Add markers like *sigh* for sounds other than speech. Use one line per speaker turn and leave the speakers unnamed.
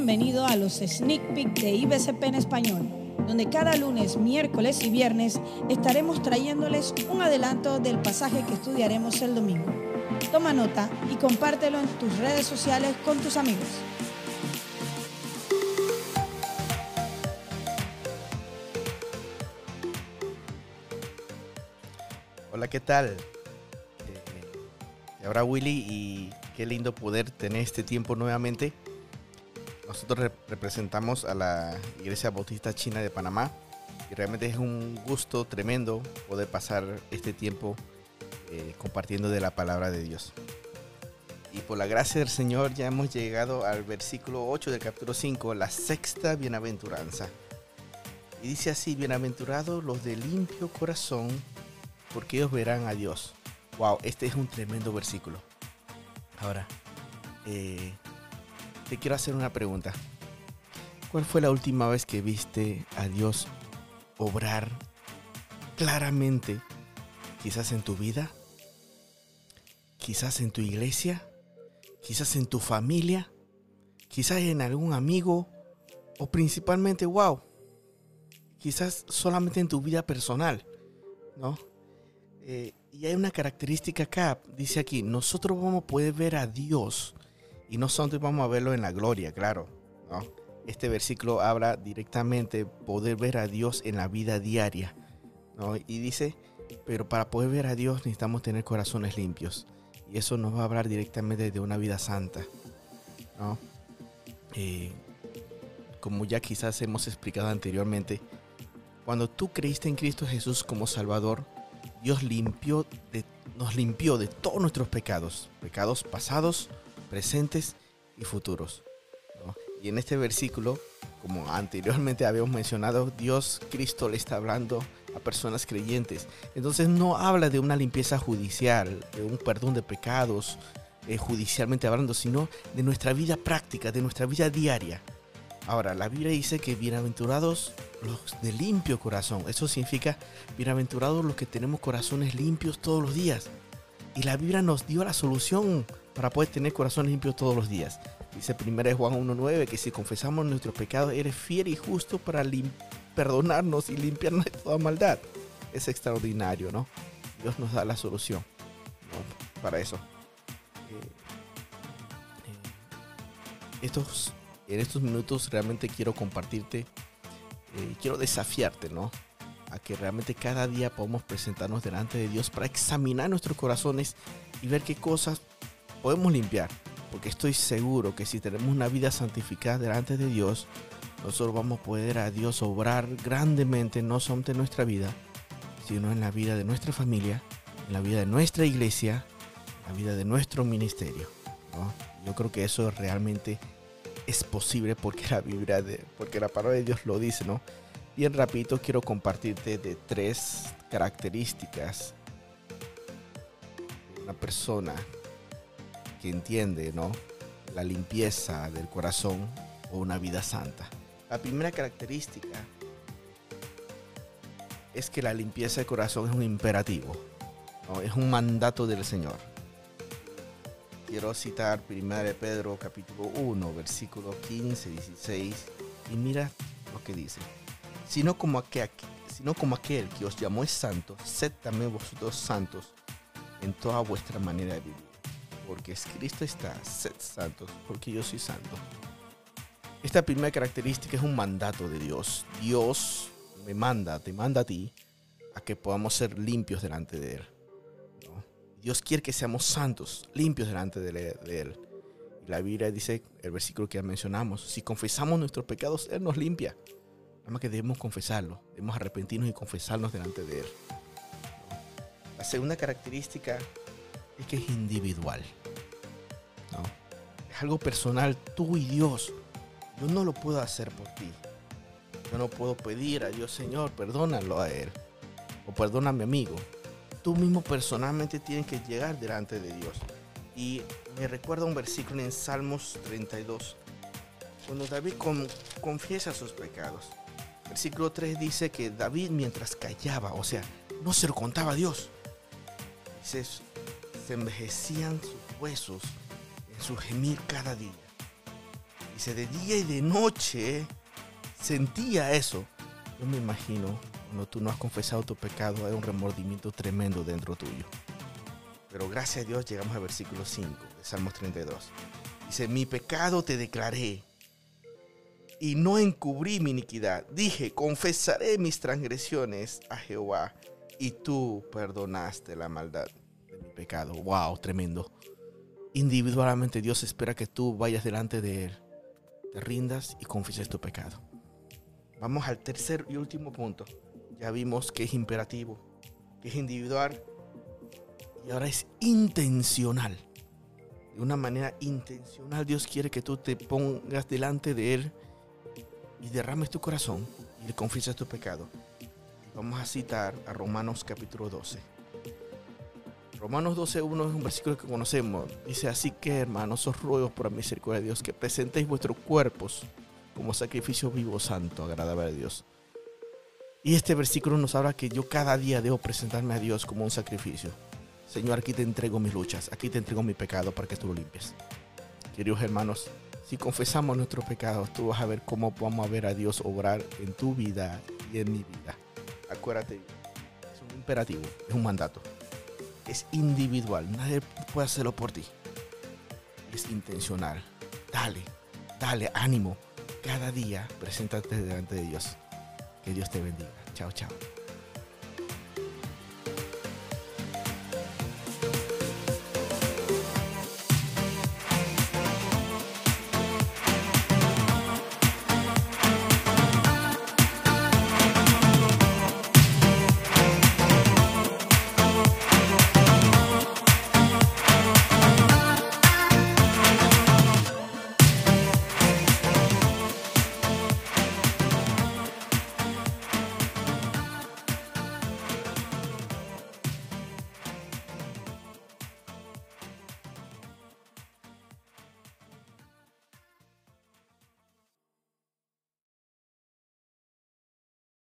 bienvenido a los Sneak Peek de IBCP en español, donde cada lunes, miércoles y viernes estaremos trayéndoles un adelanto del pasaje que estudiaremos el domingo. Toma nota y compártelo en tus redes sociales con tus amigos.
Hola, ¿qué tal? Eh, ahora Willy y qué lindo poder tener este tiempo nuevamente. Nosotros rep- representamos a la Iglesia Bautista China de Panamá y realmente es un gusto tremendo poder pasar este tiempo eh, compartiendo de la palabra de Dios. Y por la gracia del Señor ya hemos llegado al versículo 8 del capítulo 5, la sexta bienaventuranza. Y dice así, bienaventurados los de limpio corazón, porque ellos verán a Dios. Wow, este es un tremendo versículo. Ahora, eh, te quiero hacer una pregunta. ¿Cuál fue la última vez que viste a Dios obrar claramente? Quizás en tu vida, quizás en tu iglesia, quizás en tu familia, quizás en algún amigo o principalmente, wow, quizás solamente en tu vida personal, ¿no? Eh, y hay una característica acá, dice aquí, nosotros vamos a poder ver a Dios y nosotros vamos a verlo en la gloria, claro. ¿no? Este versículo habla directamente poder ver a Dios en la vida diaria. ¿no? Y dice, pero para poder ver a Dios necesitamos tener corazones limpios. Y eso nos va a hablar directamente de una vida santa. ¿no? Eh, como ya quizás hemos explicado anteriormente, cuando tú creíste en Cristo Jesús como Salvador, Dios limpió de, nos limpió de todos nuestros pecados, pecados pasados, presentes y futuros. Y en este versículo, como anteriormente *laughs* habíamos mencionado, Dios, Cristo le está hablando a personas creyentes. Entonces no habla de una limpieza judicial, de un perdón de pecados, eh, judicialmente hablando, sino de nuestra vida práctica, de nuestra vida diaria. Ahora, la Biblia dice que bienaventurados los de limpio corazón. Eso significa bienaventurados los que tenemos corazones limpios todos los días. Y la Biblia nos dio la solución para poder tener corazones limpios todos los días. Dice 1 Juan 1.9 que si confesamos nuestros pecados, eres fiel y justo para perdonarnos y limpiarnos de toda maldad. Es extraordinario, ¿no? Dios nos da la solución para eso. Eh, eh, estos, en estos minutos realmente quiero compartirte, eh, quiero desafiarte, ¿no? A que realmente cada día podamos presentarnos delante de Dios para examinar nuestros corazones y ver qué cosas podemos limpiar. Porque estoy seguro que si tenemos una vida santificada delante de Dios, nosotros vamos a poder a Dios obrar grandemente, no solamente en nuestra vida, sino en la vida de nuestra familia, en la vida de nuestra iglesia, en la vida de nuestro ministerio. ¿no? Yo creo que eso realmente es posible porque la Biblia, porque la palabra de Dios lo dice, ¿no? Bien rapidito quiero compartirte de tres características de una persona que entiende, ¿no? La limpieza del corazón o una vida santa. La primera característica es que la limpieza del corazón es un imperativo, ¿no? es un mandato del Señor. Quiero citar 1 de Pedro capítulo 1, versículo 15, 16, y mira lo que dice. Sino como aquel, sino como aquel que os llamó es santo, sed también vosotros santos en toda vuestra manera de vivir. Porque Cristo está, sed santos, porque yo soy santo. Esta primera característica es un mandato de Dios. Dios me manda, te manda a ti, a que podamos ser limpios delante de Él. Dios quiere que seamos santos, limpios delante de, Él. La Biblia dice, el versículo que ya mencionamos, si confesamos nuestros pecados, Él nos limpia. Que debemos confesarlo, debemos arrepentirnos y confesarnos delante de Él. La segunda característica es que es individual. Es algo personal, tú y Dios. Yo no lo puedo hacer por ti. Yo no puedo pedir a Dios, Señor, perdónalo a Él. O mi amigo. Tú mismo personalmente tienes que llegar delante de Dios. Y me recuerda un versículo en Salmos 32. Cuando David con, confiesa sus pecados. Versículo 3 dice que David mientras callaba, o sea, no se lo contaba a Dios. Dice, se envejecían sus huesos en su gemir cada día. Dice, de día y de noche sentía eso. Yo me imagino, cuando tú no has confesado tu pecado, hay un remordimiento tremendo dentro tuyo. Pero gracias a Dios llegamos al versículo 5 de Salmos 32. Dice, mi pecado te declaré y no encubrí mi iniquidad. Dije, confesaré mis transgresiones a Jehová y tú perdonaste la maldad de mi pecado. Wow, tremendo. Individualmente Dios espera que tú vayas delante de Él, te rindas y confieses tu pecado. Vamos al tercer y último punto. Ya vimos que es imperativo, que es individual y ahora es intencional. De una manera intencional Dios quiere que tú te pongas delante de Él y derrames tu corazón y le confieses tu pecado. Vamos a citar a Romanos capítulo 12. Romanos 12.1 es un versículo que conocemos. Dice, así que hermanos, os ruego por la misericordia de Dios que presentéis vuestros cuerpos como sacrificio vivo, santo, agradable a Dios. Y este versículo nos habla que yo cada día debo presentarme a Dios como un sacrificio. Señor, aquí te entrego mis luchas, aquí te entrego mi pecado para que tú lo limpies. Queridos hermanos, si confesamos nuestros pecados, tú vas a ver cómo vamos a ver a Dios obrar en tu vida y en mi vida. Acuérdate, es un imperativo, es un mandato. Es individual, nadie puede hacerlo por ti. Es intencional. Dale, dale, ánimo. Cada día preséntate delante de Dios. Que Dios te bendiga. Chao, chao.